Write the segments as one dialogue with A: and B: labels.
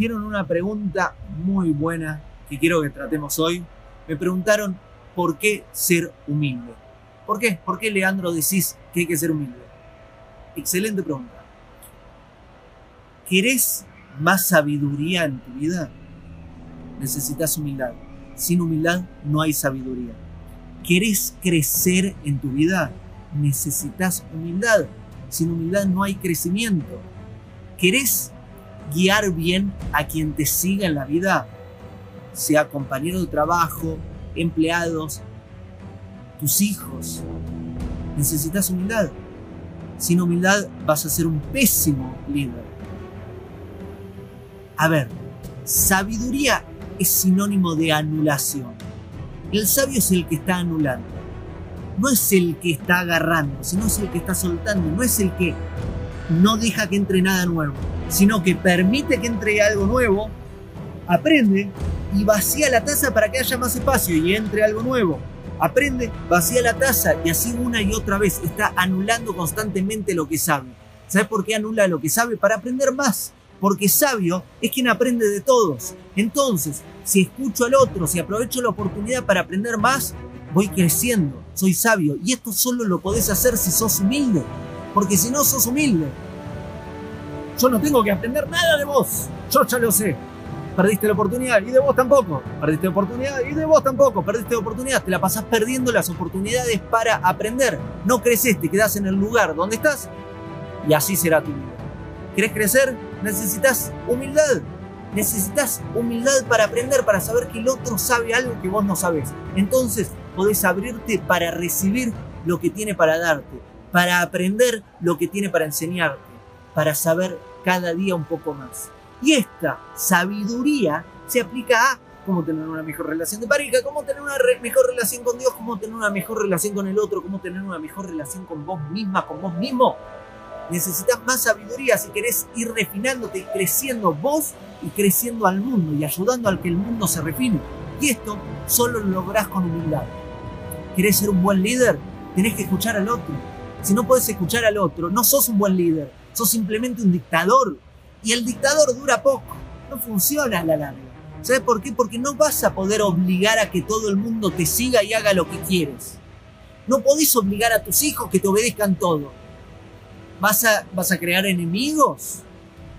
A: una pregunta muy buena que quiero que tratemos hoy. Me preguntaron por qué ser humilde. ¿Por qué? ¿Por qué, Leandro, decís que hay que ser humilde? Excelente pregunta. ¿Querés más sabiduría en tu vida? Necesitas humildad. Sin humildad no hay sabiduría. ¿Querés crecer en tu vida? Necesitas humildad. Sin humildad no hay crecimiento. ¿Querés guiar bien a quien te siga en la vida? Sea compañero de trabajo, empleados, tus hijos. Necesitas humildad. Sin humildad vas a ser un pésimo líder. A ver, sabiduría es sinónimo de anulación. El sabio es el que está anulando. No es el que está agarrando, sino es el que está soltando. No es el que no deja que entre nada nuevo, sino que permite que entre algo nuevo, aprende y vacía la taza para que haya más espacio y entre algo nuevo. Aprende, vacía la taza y así una y otra vez está anulando constantemente lo que sabe. ¿Sabes por qué anula lo que sabe? Para aprender más porque sabio es quien aprende de todos. Entonces, si escucho al otro, si aprovecho la oportunidad para aprender más, voy creciendo, soy sabio. Y esto solo lo podés hacer si sos humilde, porque si no sos humilde, yo no tengo que aprender nada de vos, yo ya lo sé. Perdiste la oportunidad y de vos tampoco. Perdiste la oportunidad y de vos tampoco. Perdiste la oportunidad. Te la pasás perdiendo las oportunidades para aprender. No creces, te quedás en el lugar donde estás y así será tu vida. ¿Querés crecer? Necesitas humildad. Necesitas humildad para aprender, para saber que el otro sabe algo que vos no sabes. Entonces podés abrirte para recibir lo que tiene para darte, para aprender lo que tiene para enseñarte, para saber cada día un poco más. Y esta sabiduría se aplica a cómo tener una mejor relación de pareja, cómo tener una mejor relación con Dios, cómo tener una mejor relación con el otro, cómo tener una mejor relación con vos misma, con vos mismo necesitas más sabiduría si querés ir refinándote y creciendo vos y creciendo al mundo y ayudando al que el mundo se refine. Y esto solo lo lográs con humildad. ¿Querés ser un buen líder? Tenés que escuchar al otro. Si no puedes escuchar al otro, no sos un buen líder, sos simplemente un dictador. Y el dictador dura poco, no funciona la larga. ¿Sabes por qué? Porque no vas a poder obligar a que todo el mundo te siga y haga lo que quieres. No podés obligar a tus hijos que te obedezcan todo ¿Vas a, vas a crear enemigos?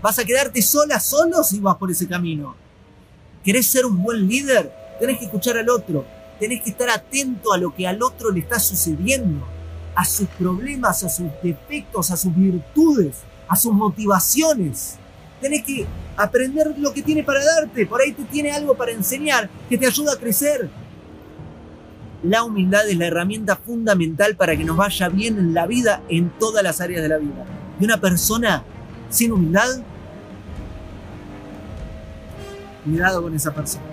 A: ¿Vas a quedarte sola, solo si vas por ese camino? ¿Querés ser un buen líder? Tenés que escuchar al otro. Tenés que estar atento a lo que al otro le está sucediendo. A sus problemas, a sus defectos, a sus virtudes, a sus motivaciones. Tenés que aprender lo que tiene para darte. Por ahí te tiene algo para enseñar que te ayuda a crecer. La humildad es la herramienta fundamental para que nos vaya bien en la vida, en todas las áreas de la vida. Y una persona sin humildad, cuidado con esa persona.